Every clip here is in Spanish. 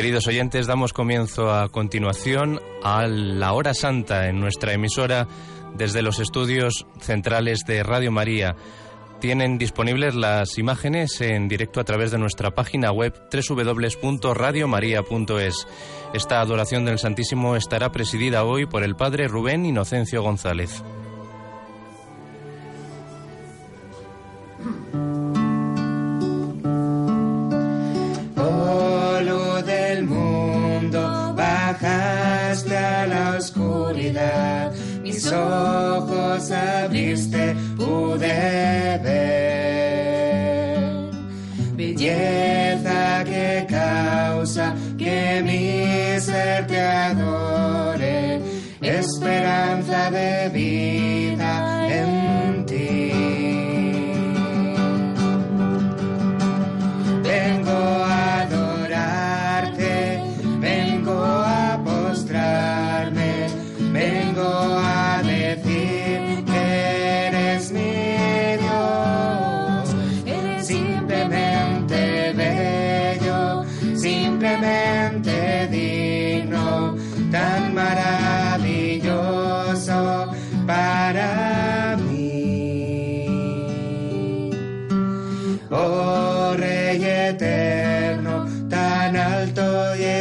Queridos oyentes, damos comienzo a continuación a la hora santa en nuestra emisora desde los estudios centrales de Radio María. Tienen disponibles las imágenes en directo a través de nuestra página web www.radiomaria.es. Esta adoración del Santísimo estará presidida hoy por el Padre Rubén Inocencio González. Esperanza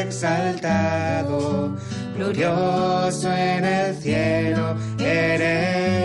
exaltado, glorioso en el cielo eres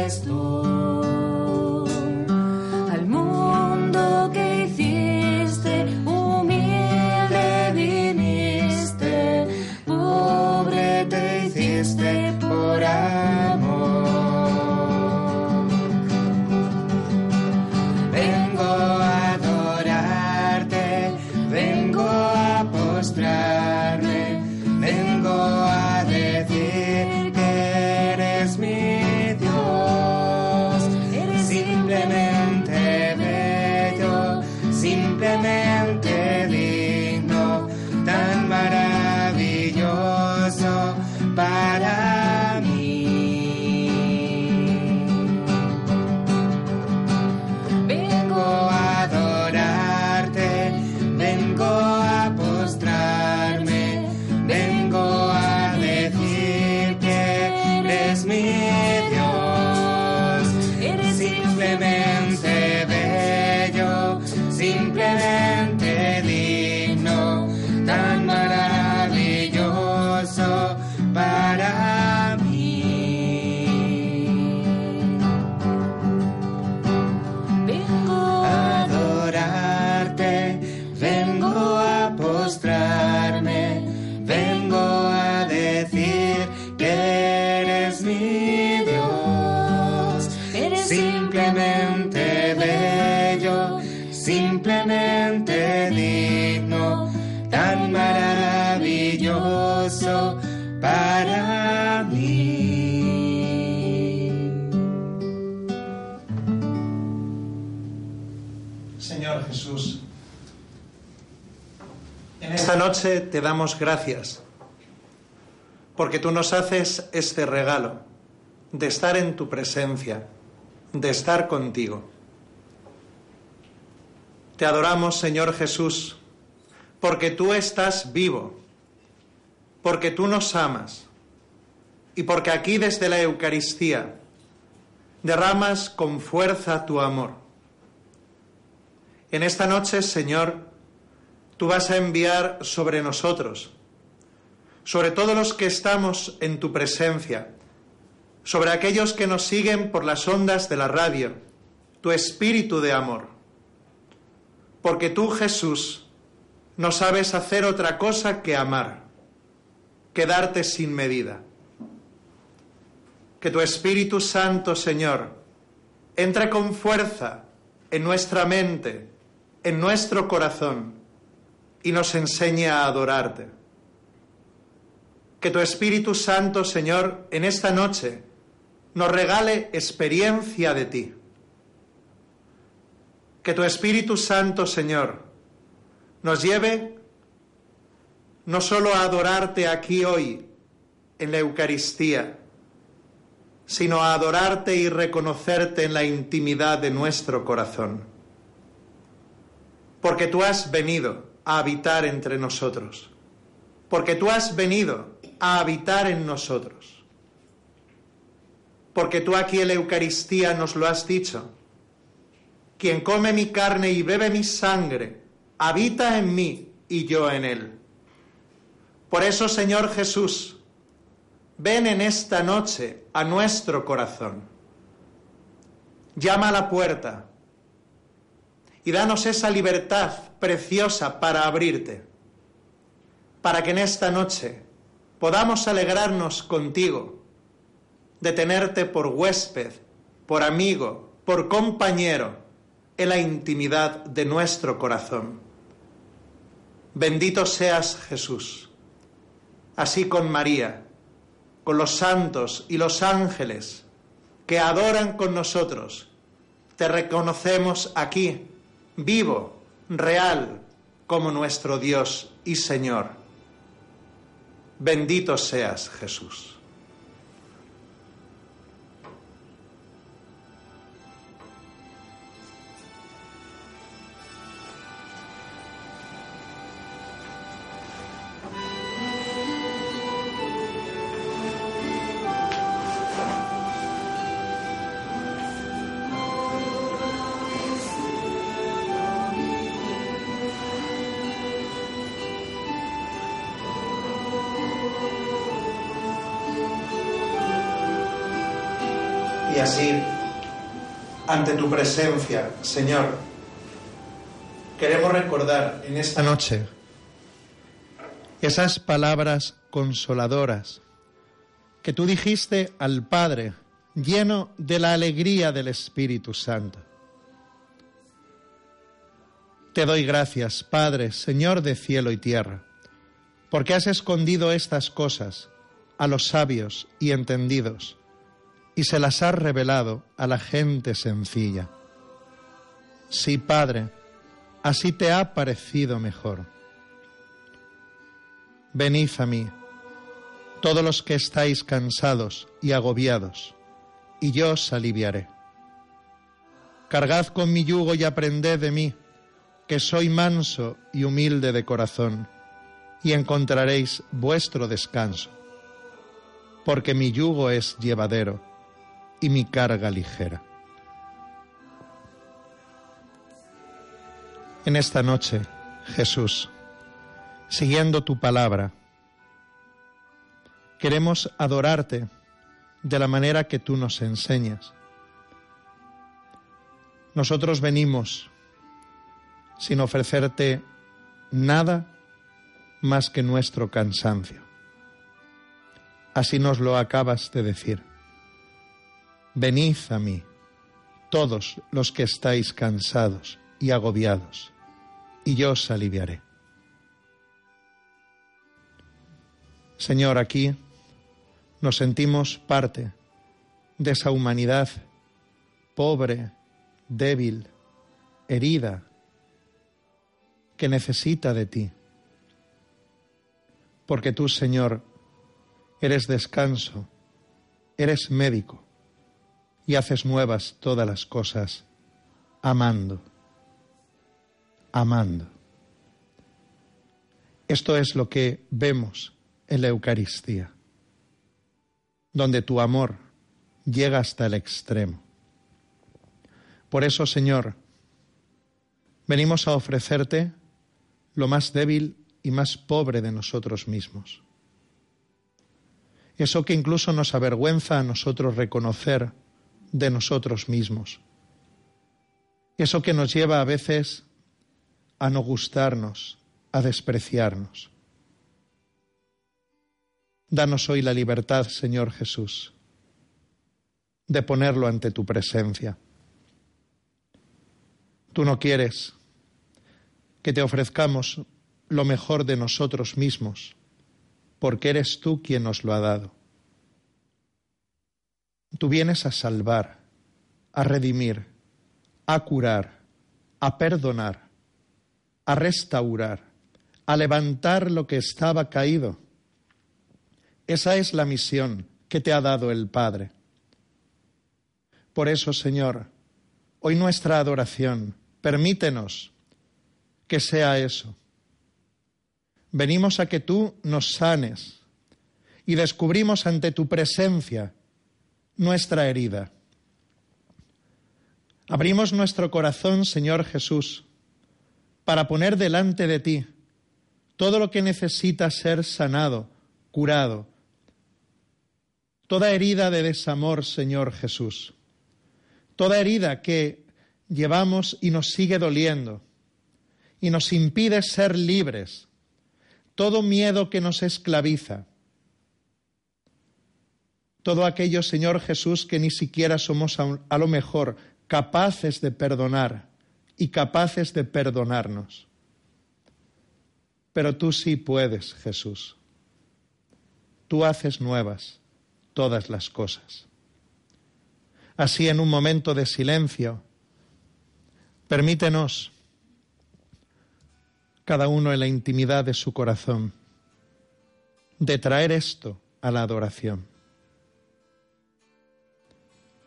Esta noche te damos gracias porque tú nos haces este regalo de estar en tu presencia, de estar contigo. Te adoramos, Señor Jesús, porque tú estás vivo, porque tú nos amas y porque aquí desde la Eucaristía derramas con fuerza tu amor. En esta noche, Señor, tú vas a enviar sobre nosotros, sobre todos los que estamos en tu presencia, sobre aquellos que nos siguen por las ondas de la radio, tu espíritu de amor. Porque tú, Jesús, no sabes hacer otra cosa que amar, que darte sin medida. Que tu Espíritu Santo, Señor, entre con fuerza en nuestra mente, en nuestro corazón, y nos enseñe a adorarte. Que tu Espíritu Santo, Señor, en esta noche nos regale experiencia de ti. Que tu Espíritu Santo, Señor, nos lleve no solo a adorarte aquí hoy, en la Eucaristía, sino a adorarte y reconocerte en la intimidad de nuestro corazón. Porque tú has venido a habitar entre nosotros. porque tú has venido a habitar en nosotros, porque tú aquí en la Eucaristía nos lo has dicho. Quien come mi carne y bebe mi sangre, habita en mí y yo en él. Por eso, Señor Jesús, ven en esta noche a nuestro corazón. Llama a la puerta y danos esa libertad preciosa para abrirte, para que en esta noche podamos alegrarnos contigo de tenerte por huésped, por amigo, por compañero en la intimidad de nuestro corazón. Bendito seas Jesús, así con María, con los santos y los ángeles que adoran con nosotros. Te reconocemos aquí, vivo, real, como nuestro Dios y Señor. Bendito seas Jesús. Ante tu presencia, Señor, queremos recordar en esta noche esas palabras consoladoras que tú dijiste al Padre, lleno de la alegría del Espíritu Santo. Te doy gracias, Padre, Señor de cielo y tierra, porque has escondido estas cosas a los sabios y entendidos y se las has revelado a la gente sencilla. Sí, Padre, así te ha parecido mejor. Venid a mí, todos los que estáis cansados y agobiados, y yo os aliviaré. Cargad con mi yugo y aprended de mí, que soy manso y humilde de corazón, y encontraréis vuestro descanso, porque mi yugo es llevadero y mi carga ligera. En esta noche, Jesús, siguiendo tu palabra, queremos adorarte de la manera que tú nos enseñas. Nosotros venimos sin ofrecerte nada más que nuestro cansancio. Así nos lo acabas de decir. Venid a mí, todos los que estáis cansados y agobiados, y yo os aliviaré. Señor, aquí nos sentimos parte de esa humanidad pobre, débil, herida, que necesita de ti. Porque tú, Señor, eres descanso, eres médico, y haces nuevas todas las cosas, amando, amando. Esto es lo que vemos en la Eucaristía, donde tu amor llega hasta el extremo. Por eso, Señor, venimos a ofrecerte lo más débil y más pobre de nosotros mismos. Eso que incluso nos avergüenza a nosotros reconocer de nosotros mismos. Eso que nos lleva a veces a no gustarnos, a despreciarnos. Danos hoy la libertad, Señor Jesús, de ponerlo ante tu presencia. Tú no quieres que te ofrezcamos lo mejor de nosotros mismos, porque eres tú quien nos lo ha dado. Tú vienes a salvar, a redimir, a curar, a perdonar, a restaurar, a levantar lo que estaba caído. Esa es la misión que te ha dado el Padre. Por eso, Señor, hoy nuestra adoración, permítenos que sea eso. venimos a que tú nos sanes y descubrimos ante tu presencia nuestra herida. Abrimos nuestro corazón, Señor Jesús, para poner delante de ti todo lo que necesita ser sanado, curado. Toda herida de desamor, Señor Jesús. Toda herida que llevamos y nos sigue doliendo y nos impide ser libres. Todo miedo que nos esclaviza. Todo aquello, Señor Jesús, que ni siquiera somos a, lo mejor capaces de perdonar y capaces de perdonarnos. Pero tú sí puedes, Jesús. Tú haces nuevas todas las cosas. Así en un momento de silencio, permítenos, cada uno en la intimidad de su corazón, de traer esto a la adoración.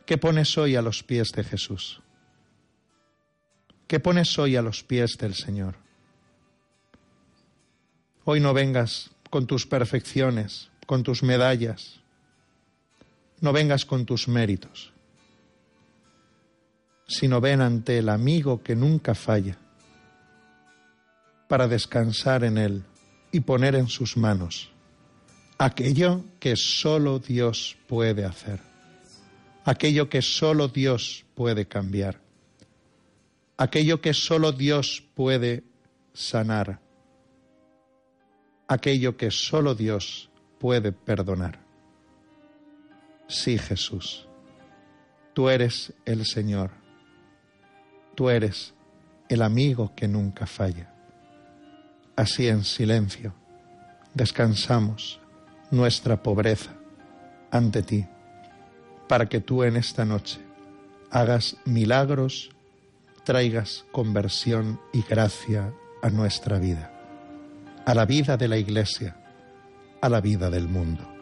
¿Qué pones hoy a los pies de Jesús? ¿Qué pones hoy a los pies del Señor? Hoy no vengas con tus perfecciones, con tus medallas, no vengas con tus méritos, sino ven ante el amigo que nunca falla, para descansar en Él y poner en sus manos aquello que solo Dios puede hacer aquello que solo Dios puede cambiar, aquello que solo Dios puede sanar, aquello que solo Dios puede perdonar. Sí, Jesús, tú eres el Señor, tú eres el amigo que nunca falla. Así en silencio descansamos nuestra pobreza ante ti para que tú en esta noche hagas milagros, traigas conversión y gracia a nuestra vida, a la vida de la Iglesia, a la vida del mundo.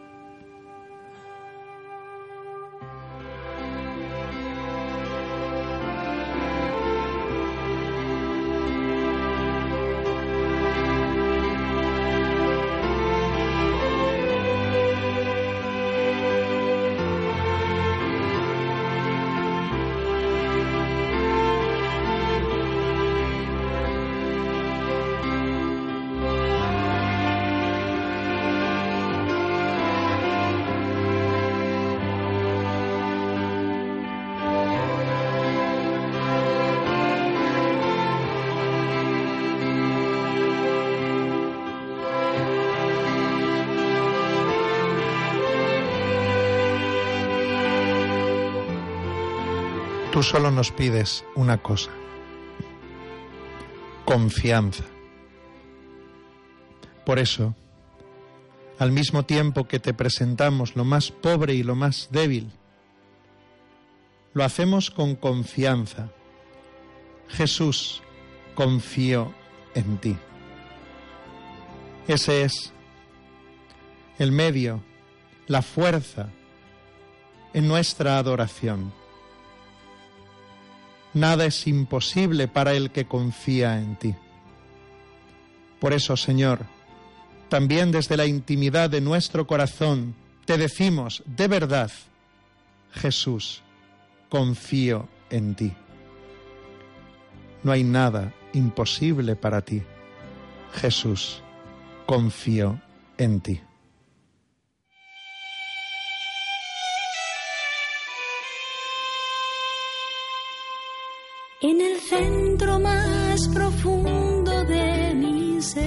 Tú solo nos pides una cosa, confianza. Por eso, al mismo tiempo que te presentamos lo más pobre y lo más débil, lo hacemos con confianza. Jesús, confío en ti. Ese es el medio, la fuerza en nuestra adoración nada es imposible para el que confía en ti. Por eso, Señor, también desde la intimidad de nuestro corazón, te decimos de verdad, Jesús, confío en ti. No hay nada imposible para ti. Jesús, confío en ti. Centro más profundo de mi ser,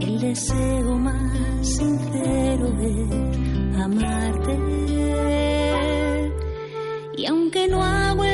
el deseo más sincero de amarte. Y aunque no hago el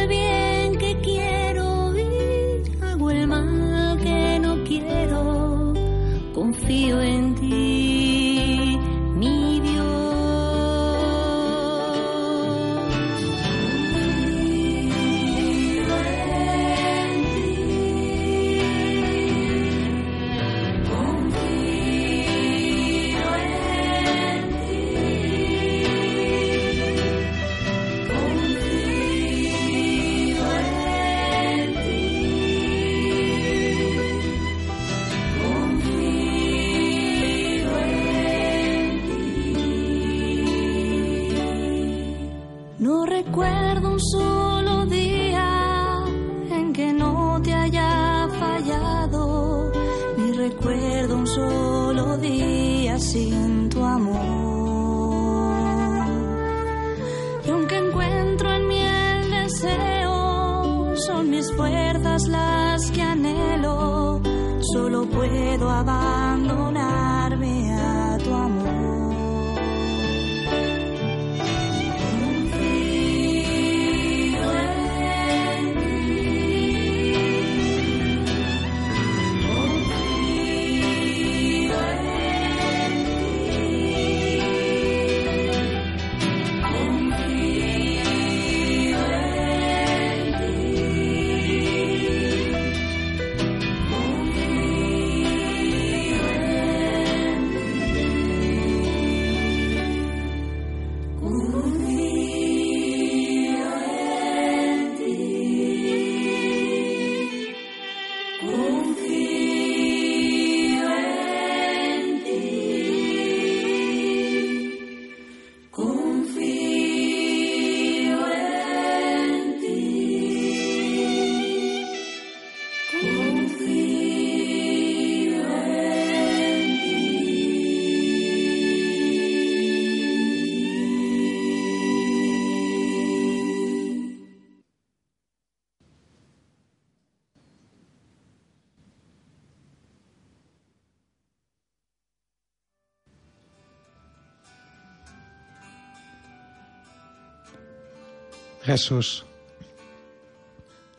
Jesús,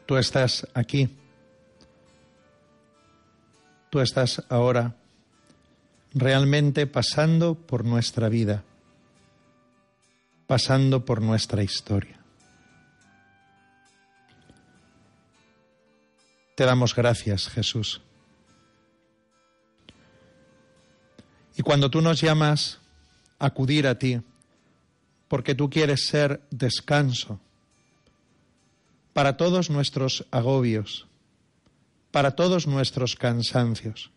tú estás aquí. Tú estás ahora realmente pasando por nuestra vida, pasando por nuestra historia. Te damos gracias, Jesús. Y cuando tú nos llamas acudir a ti, porque tú quieres ser descanso para todos nuestros agobios, para todos nuestros cansancios.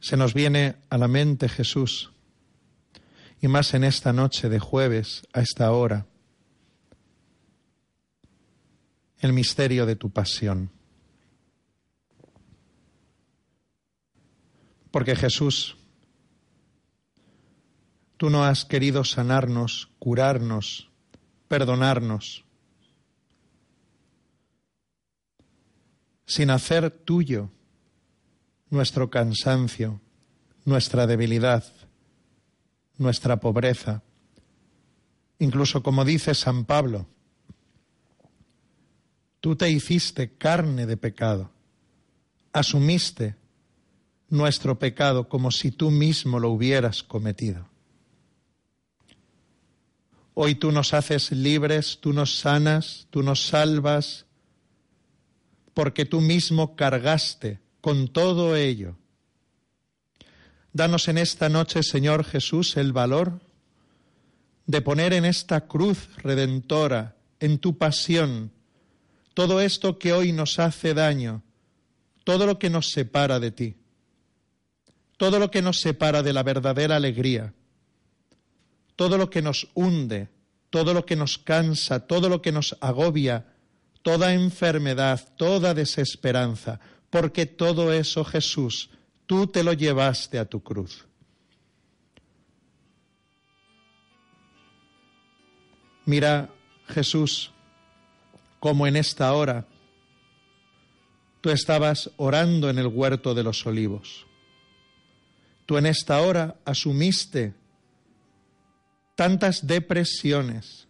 Se nos viene a la mente Jesús, y más en esta noche de jueves, a esta hora, el misterio de tu pasión. Porque Jesús, tú no has querido sanarnos, curarnos, perdonarnos, sin hacer tuyo nuestro cansancio, nuestra debilidad, nuestra pobreza. Incluso como dice San Pablo, tú te hiciste carne de pecado, asumiste nuestro pecado como si tú mismo lo hubieras cometido. Hoy tú nos haces libres, tú nos sanas, tú nos salvas, porque tú mismo cargaste con todo ello. Danos en esta noche, Señor Jesús, el valor de poner en esta cruz redentora, en tu pasión, todo esto que hoy nos hace daño, todo lo que nos separa de ti, todo lo que nos separa de la verdadera alegría, todo lo que nos hunde, todo lo que nos cansa, todo lo que nos agobia, toda enfermedad, toda desesperanza, porque todo eso, Jesús, tú te lo llevaste a tu cruz. Mira, Jesús, como en esta hora tú estabas orando en el huerto de los olivos. Tú en esta hora asumiste tantas depresiones,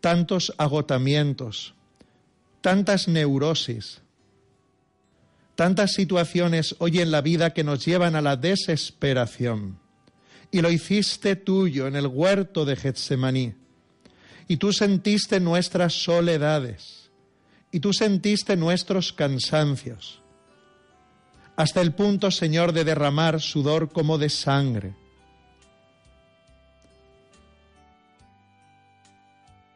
tantos agotamientos, tantas neurosis, tantas situaciones hoy en la vida que nos llevan a la desesperación. Y lo hiciste tuyo en el huerto de Getsemaní. Y tú sentiste nuestras soledades. Y tú sentiste nuestros cansancios. Hasta el punto, Señor, de derramar sudor como de sangre.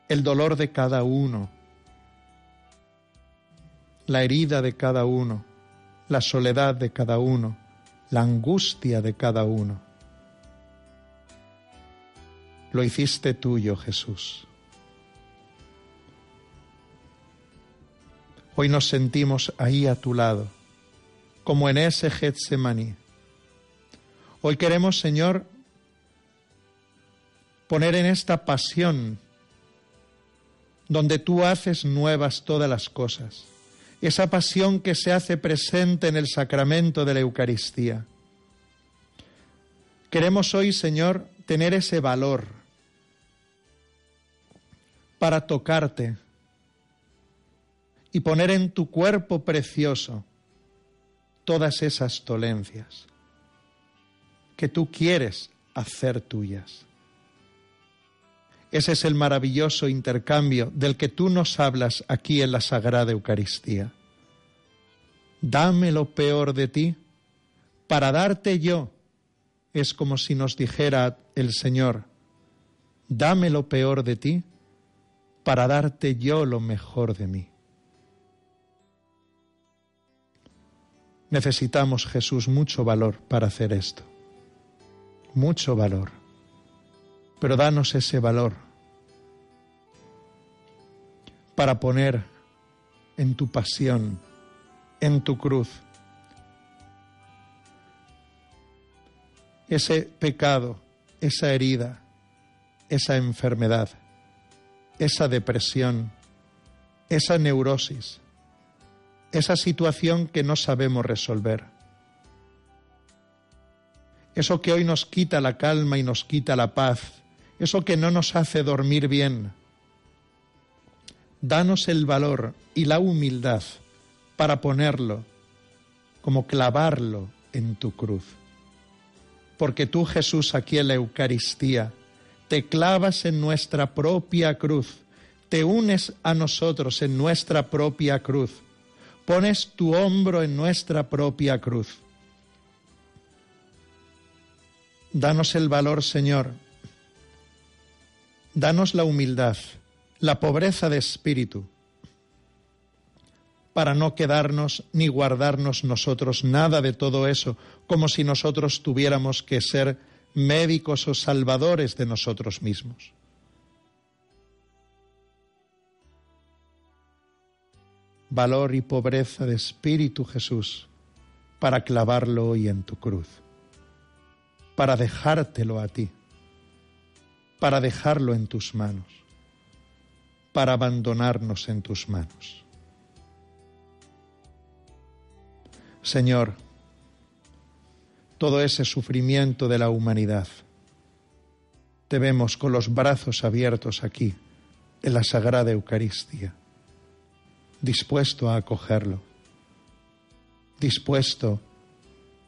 El dolor de cada uno. La herida de cada uno la soledad de cada uno, la angustia de cada uno. lo hiciste tuyo, Jesús. Hoy nos sentimos ahí a tu lado, como en ese Getsemaní. Hoy queremos, Señor, poner en esta pasión donde tú haces nuevas todas las cosas, esa pasión que se hace presente en el sacramento de la Eucaristía. Queremos hoy, Señor, tener ese valor para tocarte y poner en tu cuerpo precioso todas esas dolencias que tú quieres hacer tuyas. Ese es el maravilloso intercambio del que tú nos hablas aquí en la Sagrada Eucaristía. Dame lo peor de ti para darte yo. Es como si nos dijera el Señor, dame lo peor de ti para darte yo lo mejor de mí. Necesitamos, Jesús, mucho valor para hacer esto. Mucho valor pero danos ese valor para poner en tu pasión, en tu cruz, ese pecado, esa herida, esa enfermedad, esa depresión, esa neurosis, esa situación que no sabemos resolver. Eso que hoy nos quita la calma y nos quita la paz eso que no nos hace dormir bien. Danos el valor y la humildad para ponerlo, como clavarlo en tu cruz. Porque tú, Jesús, aquí en la Eucaristía, te clavas en nuestra propia cruz, te unes a nosotros en nuestra propia cruz, pones tu hombro en nuestra propia cruz. Danos el valor, Señor, danos la humildad, la pobreza de espíritu, para no quedarnos ni guardarnos nosotros nada de todo eso, como si nosotros tuviéramos que ser médicos o salvadores de nosotros mismos. Valor y pobreza de espíritu, Jesús, para clavarlo hoy en tu cruz, para dejártelo a ti para dejarlo en tus manos, para abandonarnos en tus manos. Señor, todo ese sufrimiento de la humanidad, te vemos con los brazos abiertos aquí, en la Sagrada Eucaristía, dispuesto a acogerlo, dispuesto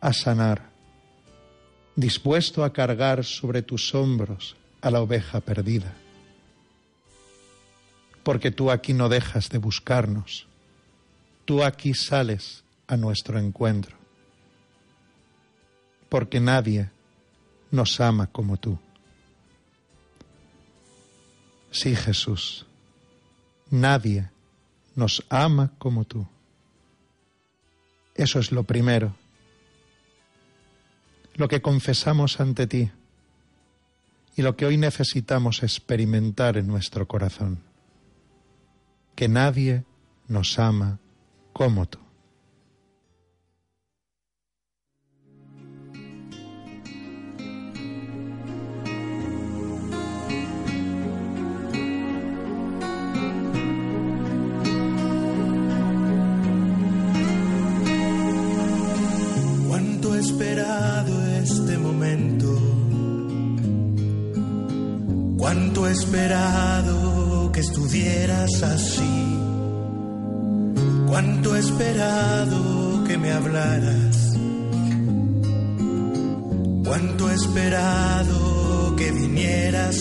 a sanar, dispuesto a cargar sobre tus hombros a la oveja perdida. Porque tú aquí no dejas de buscarnos, tú aquí sales a nuestro encuentro, porque nadie nos ama como tú. Sí, Jesús, nadie nos ama como tú. Eso es lo primero, lo que confesamos ante ti y lo que hoy necesitamos experimentar en nuestro corazón, que nadie nos ama como tú.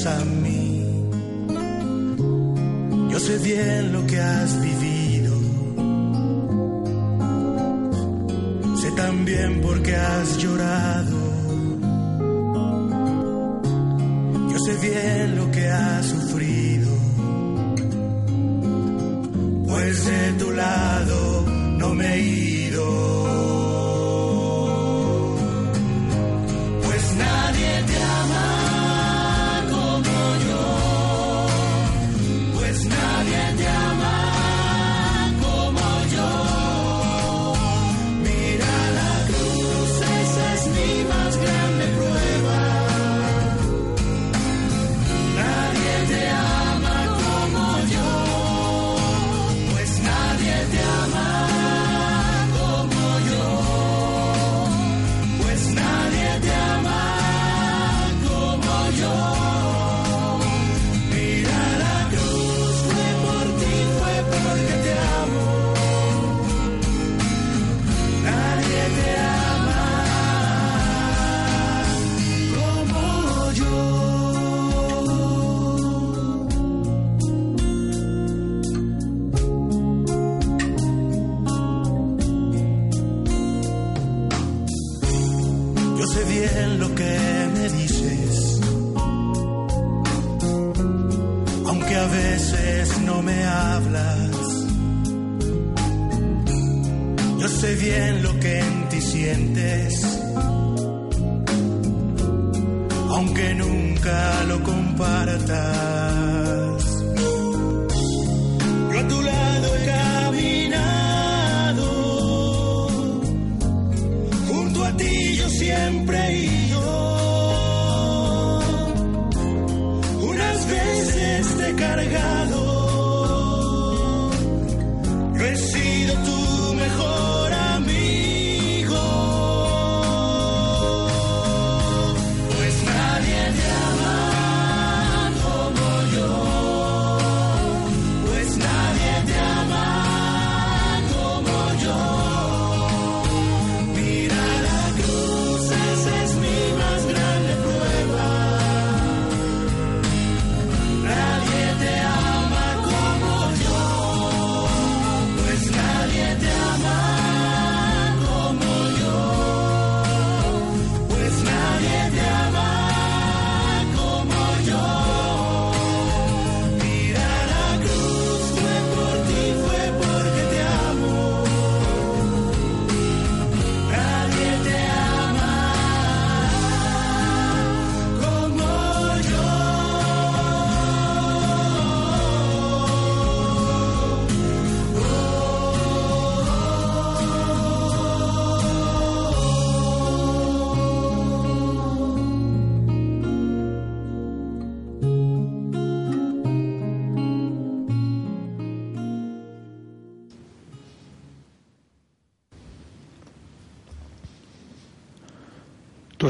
A mí. Yo sé bien lo que has vivido.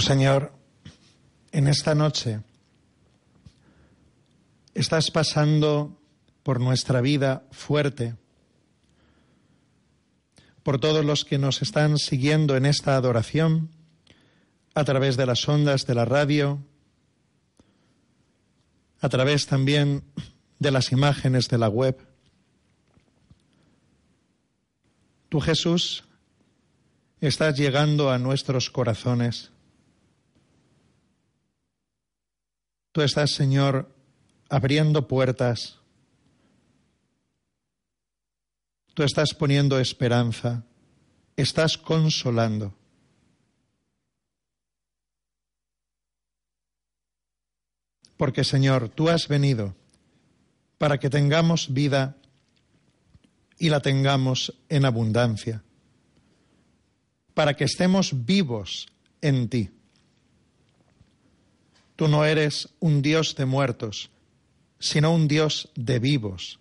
Señor, en esta noche estás pasando por nuestra vida fuerte, por todos los que nos están siguiendo en esta adoración a través de las ondas de la radio, a través también de las imágenes de la web. Tú, Jesús, estás llegando a nuestros corazones. Tú estás, Señor, abriendo puertas. Tú estás poniendo esperanza. Estás consolando. Porque, Señor, tú has venido para que tengamos vida y la tengamos en abundancia, para que estemos vivos en ti. Tú no eres un Dios de muertos, sino un Dios de vivos.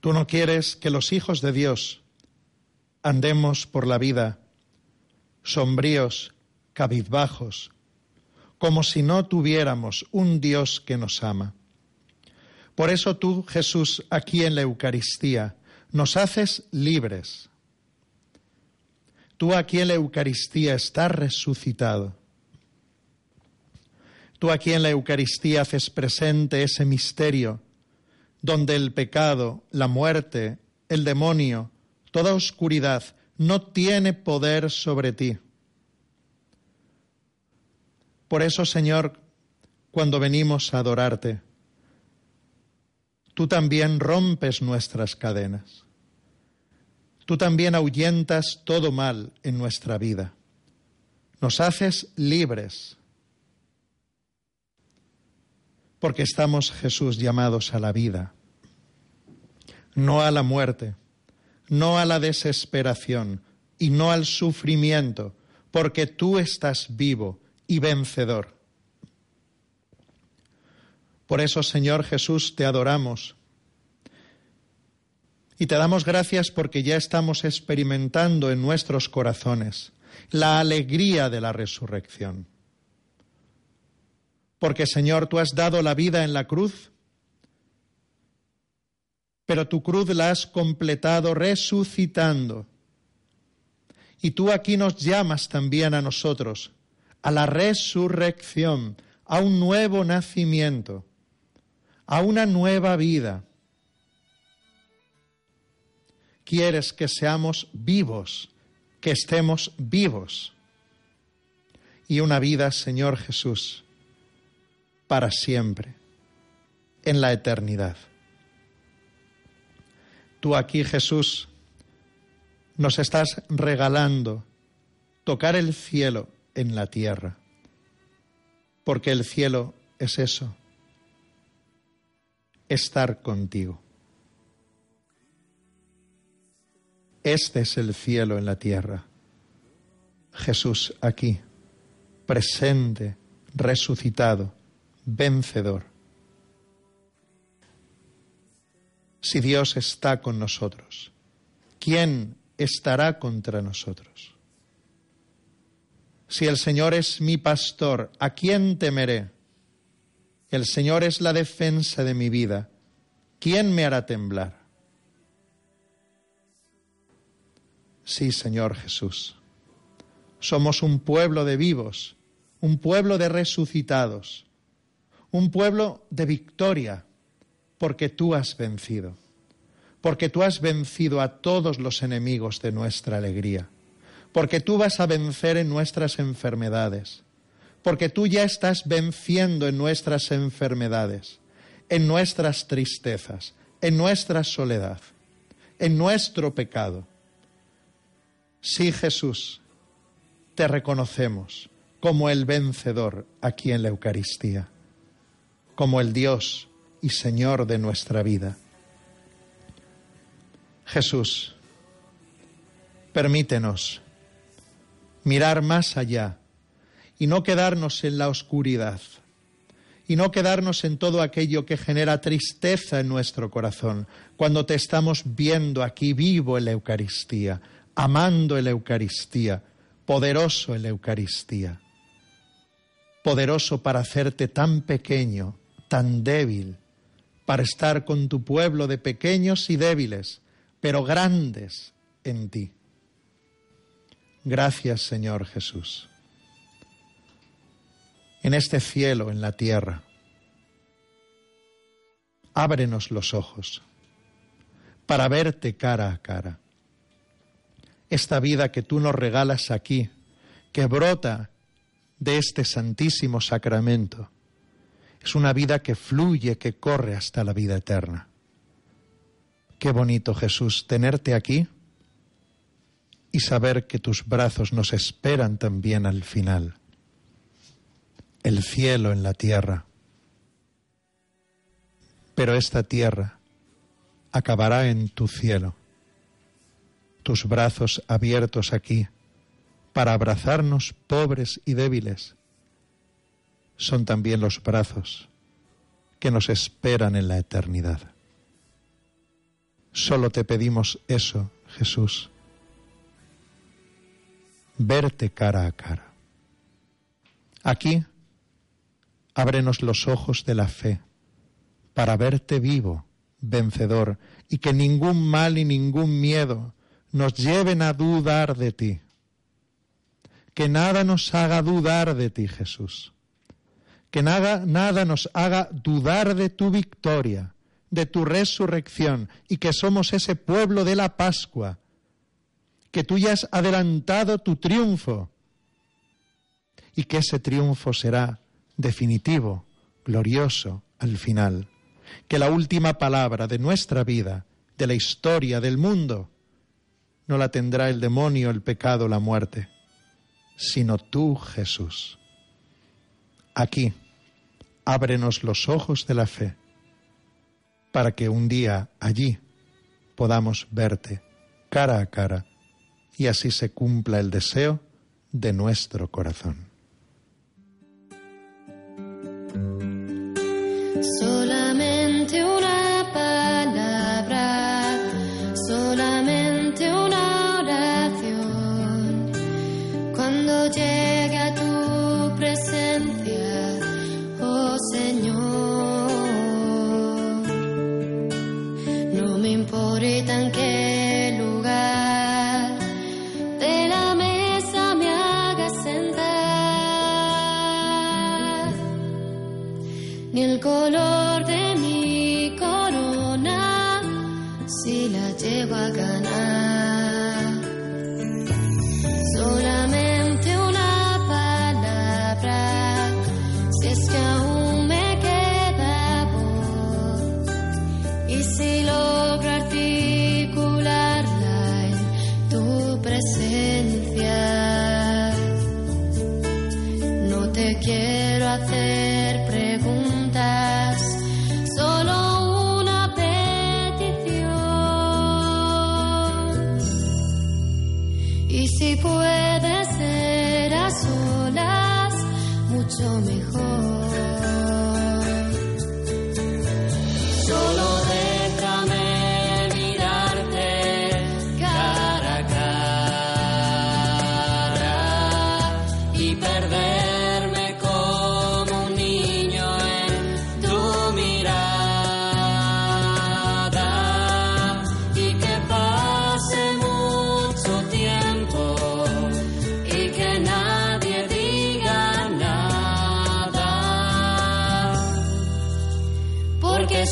Tú no quieres que los hijos de Dios andemos por la vida sombríos, cabizbajos, como si no tuviéramos un Dios que nos ama. Por eso tú, Jesús, aquí en la Eucaristía, nos haces libres. Tú aquí en la Eucaristía estás resucitado. Tú aquí en la Eucaristía haces presente ese misterio donde el pecado, la muerte, el demonio, toda oscuridad no tiene poder sobre ti. Por eso, Señor, cuando venimos a adorarte, tú también rompes nuestras cadenas. Tú también ahuyentas todo mal en nuestra vida. Nos haces libres. Porque estamos, Jesús, llamados a la vida, no a la muerte, no a la desesperación y no al sufrimiento, porque tú estás vivo y vencedor. Por eso, Señor Jesús, te adoramos y te damos gracias porque ya estamos experimentando en nuestros corazones la alegría de la resurrección. Porque, Señor, tú has dado la vida en la cruz, pero tu cruz la has completado resucitando. Y tú aquí nos llamas también a nosotros, a la resurrección, a un nuevo nacimiento, a una nueva vida. Quieres que seamos vivos, que estemos vivos. Y una vida, Señor Jesús, para siempre, en la eternidad. Tú aquí, Jesús, nos estás regalando tocar el cielo en la tierra, porque el cielo es eso, estar contigo. Este es el cielo en la tierra. Jesús aquí, presente, resucitado, vencedor. Si Dios está con nosotros, ¿quién estará contra nosotros? Si el Señor es mi pastor, ¿a quién temeré? El Señor es la defensa de mi vida, ¿quién me hará temblar? Sí, Señor Jesús, somos un pueblo de vivos, un pueblo de resucitados, un pueblo de victoria, porque tú has vencido, porque tú has vencido a todos los enemigos de nuestra alegría, porque tú vas a vencer en nuestras enfermedades, porque tú ya estás venciendo en nuestras enfermedades, en nuestras tristezas, en nuestra soledad, en nuestro pecado. Sí, Jesús, te reconocemos como el vencedor aquí en la Eucaristía, como el Dios y Señor de nuestra vida. Jesús, permítenos mirar más allá y no quedarnos en la oscuridad y no quedarnos en todo aquello que genera tristeza en nuestro corazón cuando te estamos viendo aquí vivo en la Eucaristía, amando la Eucaristía, poderoso en la Eucaristía, poderoso para hacerte tan pequeño, tan débil, para estar con tu pueblo de pequeños y débiles, pero grandes en ti. Gracias Señor Jesús. En este cielo, en la tierra, ábrenos los ojos para verte cara a cara esta vida que tú nos regalas aquí, que brota de este santísimo sacramento, es una vida que fluye, que corre hasta la vida eterna. Qué bonito, Jesús, tenerte aquí y saber que tus brazos nos esperan también al final. El cielo en la tierra. Pero esta tierra acabará en tu cielo tus brazos abiertos aquí para abrazarnos pobres y débiles, son también los brazos que nos esperan en la eternidad. Solo te pedimos eso, Jesús, verte cara a cara. Aquí, ábrenos los ojos de la fe para verte vivo, vencedor, y que ningún mal y ningún miedo nos lleven a dudar de ti. Que nada nos haga dudar de ti, Jesús. Que nada, nada nos haga dudar de tu victoria, de tu resurrección y que somos ese pueblo de la Pascua, que tú ya has adelantado tu triunfo y que ese triunfo será definitivo, glorioso al final. Que la última palabra de nuestra vida, de la historia del mundo, no la tendrá el demonio, el pecado, la muerte, sino tú, Jesús. Aquí, ábrenos los ojos de la fe, para que un día allí podamos verte cara a cara y así se cumpla el deseo de nuestro corazón.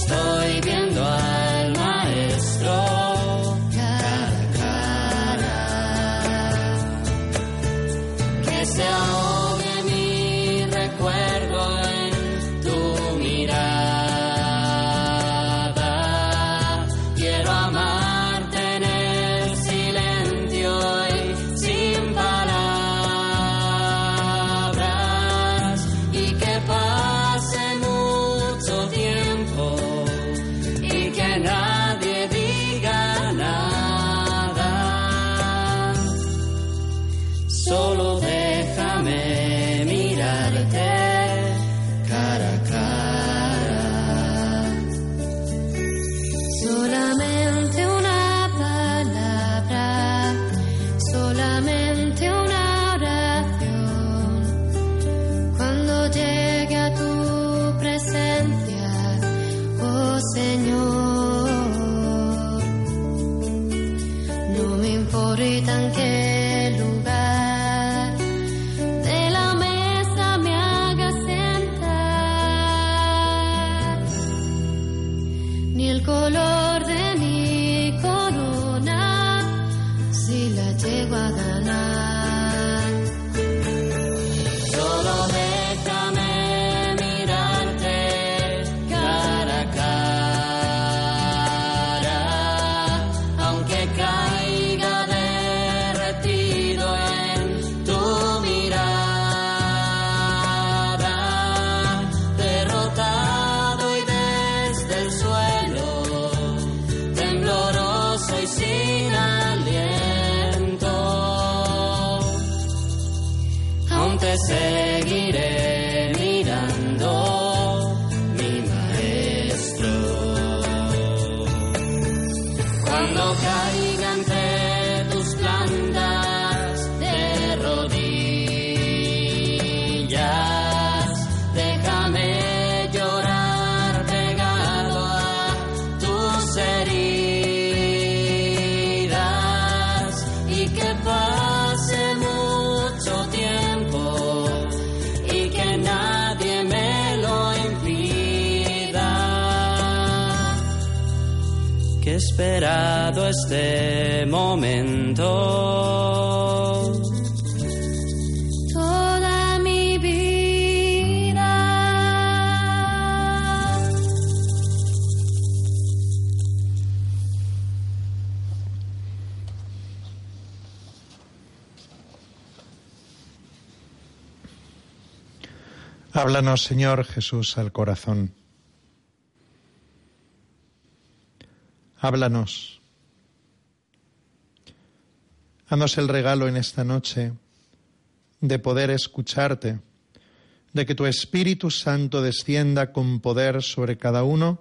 estoy bien. Háblanos, Señor Jesús, al corazón. Háblanos. Haznos el regalo en esta noche de poder escucharte, de que tu Espíritu Santo descienda con poder sobre cada uno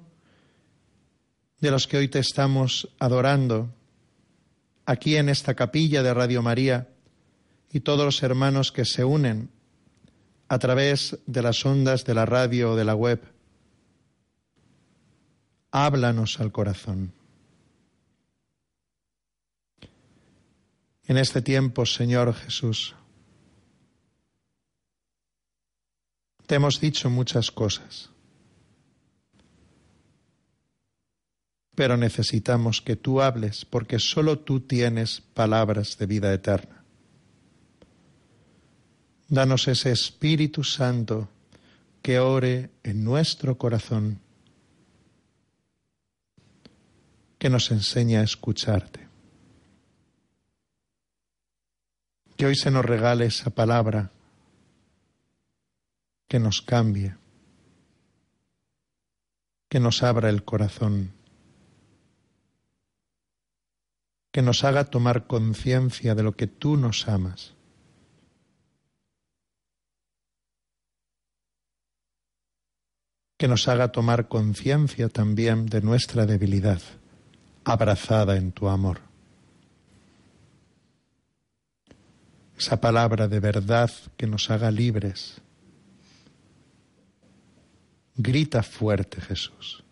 de los que hoy te estamos adorando, aquí en esta capilla de Radio María y todos los hermanos que se unen a través de las ondas de la radio o de la web. Háblanos al corazón. en este tiempo, Señor Jesús. Te hemos dicho muchas cosas, pero necesitamos que tú hables porque solo tú tienes palabras de vida eterna. Danos ese Espíritu Santo que ore en nuestro corazón, que nos enseñe a escucharte. que hoy se nos regale esa palabra que nos cambie, que nos abra el corazón, que nos haga tomar conciencia de lo que tú nos amas. Que nos haga tomar conciencia también de nuestra debilidad, abrazada en tu amor. Esa palabra de verdad que nos haga libres. Grita fuerte, Jesús.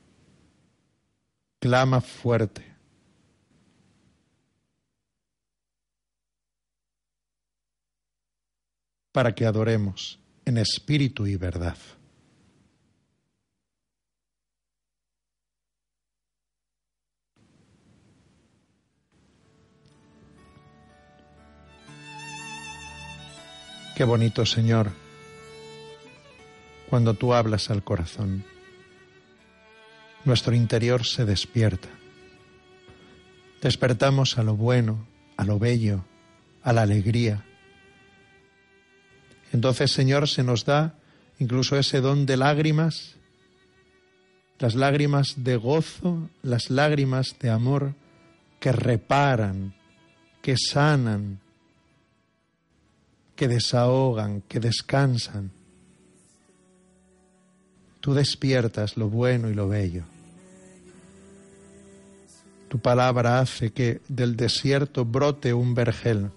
Clama fuerte. para que adoremos en espíritu y verdad. Qué bonito, Señor, cuando tú hablas al corazón. Nuestro interior se despierta. Despertamos a lo bueno, a lo bello, a la alegría. Entonces, Señor, se nos da incluso ese don de lágrimas, las lágrimas de gozo, las lágrimas de amor que reparan, que sanan, que desahogan, que descansan. Tú despiertas lo bueno y lo bello. Tu palabra hace que del desierto brote un vergel,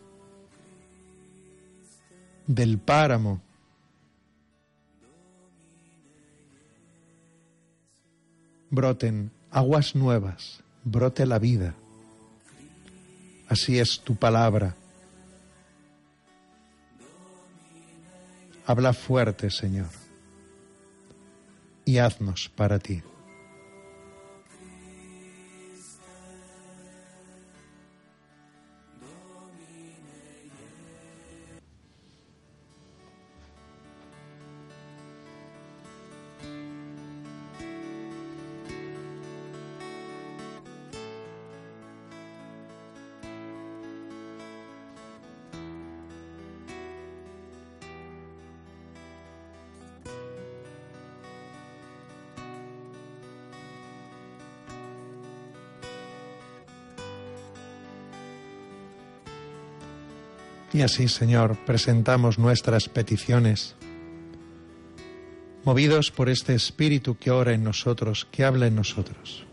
del páramo broten aguas nuevas, brote la vida. Así es tu palabra Habla fuerte, Señor, y haznos para ti. Y así, Señor, presentamos nuestras peticiones, movidos por este Espíritu que ora en nosotros, que habla en nosotros.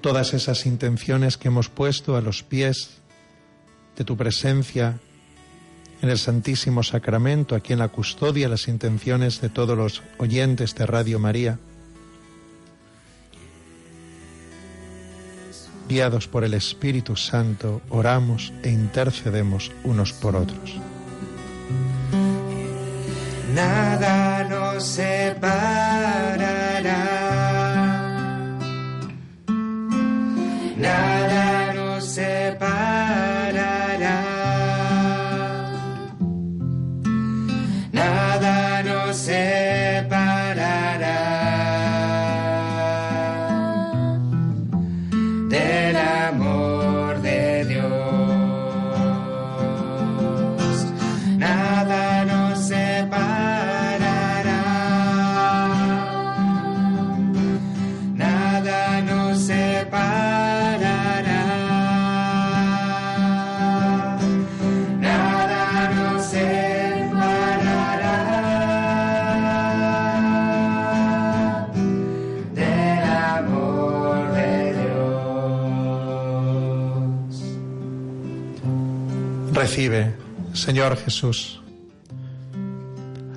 Todas esas intenciones que hemos puesto a los pies de tu presencia en el Santísimo Sacramento, aquí en la custodia, las intenciones de todos los oyentes de Radio María, guiados por el Espíritu Santo, oramos e intercedemos unos por otros. Nada nos separará. Señor Jesús,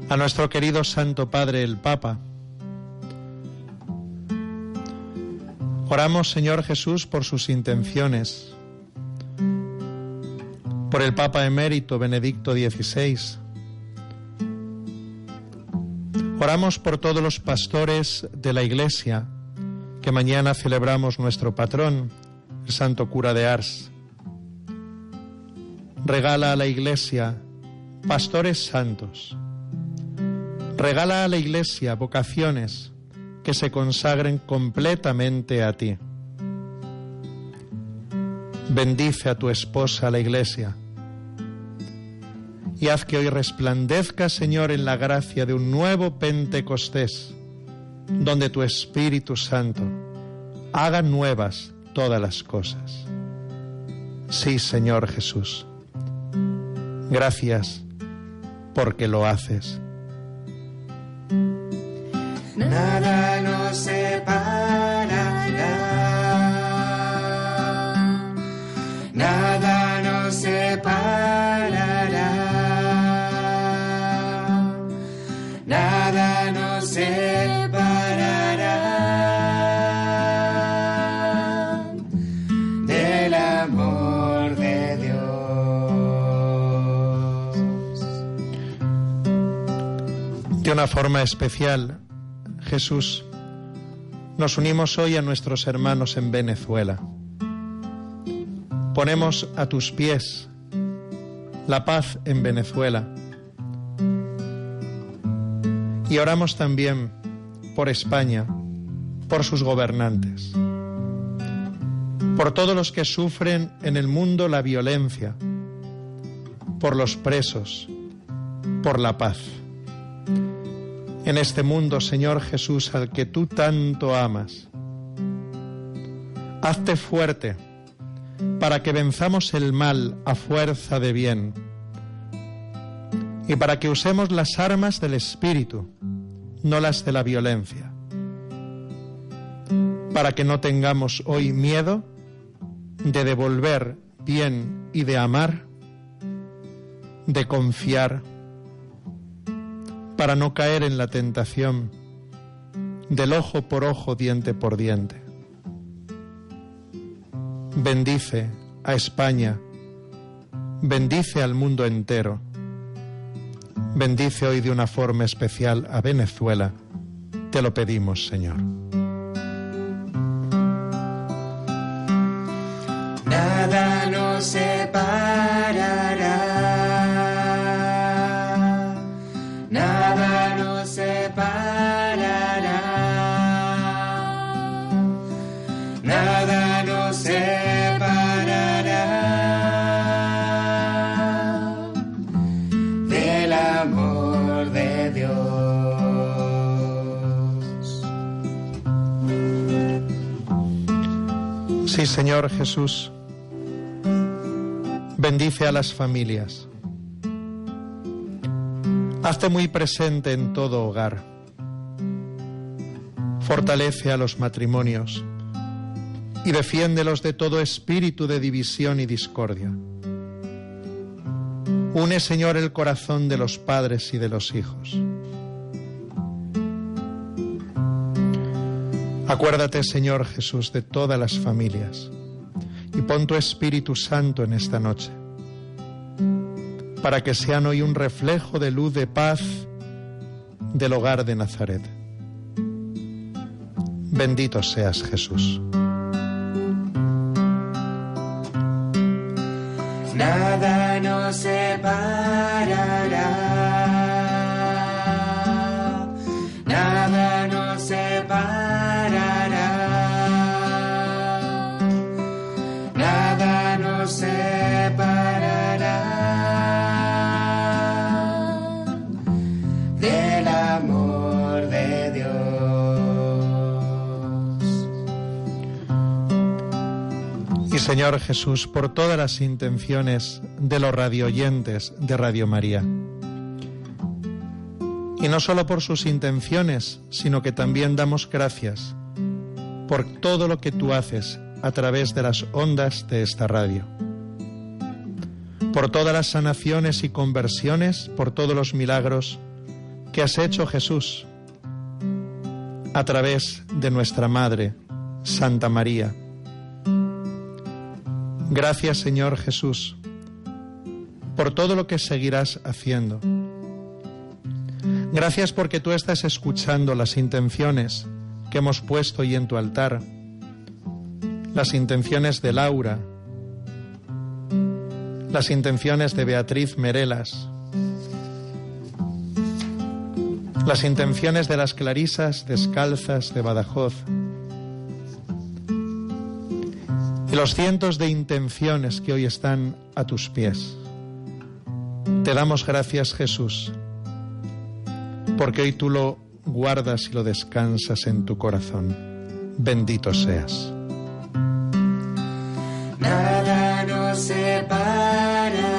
a nuestro querido Santo Padre el Papa. Oramos, Señor Jesús, por sus intenciones, por el Papa emérito Benedicto XVI. Oramos por todos los pastores de la Iglesia, que mañana celebramos nuestro patrón, el Santo Cura de Ars. Regala a la Iglesia pastores santos. Regala a la Iglesia vocaciones que se consagren completamente a ti. Bendice a tu esposa, la Iglesia, y haz que hoy resplandezca, Señor, en la gracia de un nuevo Pentecostés, donde tu Espíritu Santo haga nuevas todas las cosas. Sí, Señor Jesús. Gracias porque lo haces. Nada nos separará. Nada nos separará. Una forma especial, Jesús, nos unimos hoy a nuestros hermanos en Venezuela. Ponemos a tus pies la paz en Venezuela. Y oramos también por España, por sus gobernantes, por todos los que sufren en el mundo la violencia, por los presos, por la paz. En este mundo, Señor Jesús, al que tú tanto amas, hazte fuerte para que venzamos el mal a fuerza de bien y para que usemos las armas del Espíritu, no las de la violencia, para que no tengamos hoy miedo de devolver bien y de amar, de confiar, para no caer en la tentación del ojo por ojo, diente por diente. Bendice a España, bendice al mundo entero, bendice hoy de una forma especial a Venezuela, te lo pedimos, Señor. Nada. Señor Jesús, bendice a las familias. Hazte muy presente en todo hogar. Fortalece a los matrimonios y defiéndelos de todo espíritu de división y discordia. Une, Señor, el corazón de los padres y de los hijos. Acuérdate, Señor Jesús, de todas las familias y pon tu Espíritu Santo en esta noche, para que sean hoy un reflejo de luz, de paz del hogar de Nazaret. Bendito seas, Jesús. Nada nos separará. Señor Jesús, por todas las intenciones de los radioyentes de Radio María. Y no solo por sus intenciones, sino que también damos gracias por todo lo que tú haces a través de las ondas de esta radio. Por todas las sanaciones y conversiones, por todos los milagros que has hecho Jesús a través de nuestra Madre, Santa María. Gracias Señor Jesús por todo lo que seguirás haciendo. Gracias porque tú estás escuchando las intenciones que hemos puesto hoy en tu altar, las intenciones de Laura, las intenciones de Beatriz Merelas, las intenciones de las clarisas descalzas de Badajoz y los cientos de intenciones que hoy están a tus pies. Te damos gracias, Jesús, porque hoy tú lo guardas y lo descansas en tu corazón. Bendito seas. Nada nos separará.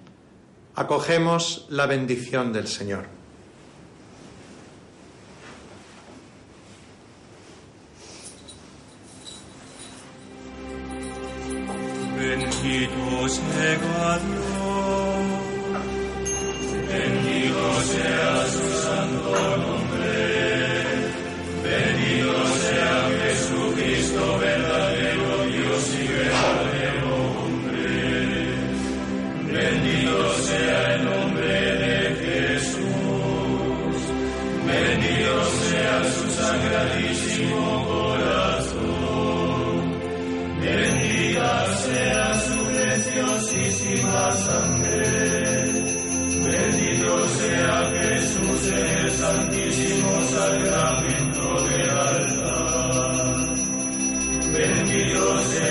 Acogemos la bendición del Señor. Bendito sea Dios, bendito sea su santo nombre, bendito sea Jesucristo, verdadero sea el nombre de Jesús, bendito sea su sagradísimo corazón, bendita sea su preciosísima sangre. Bendito sea Jesús en el santísimo sacramento del altar. Bendito sea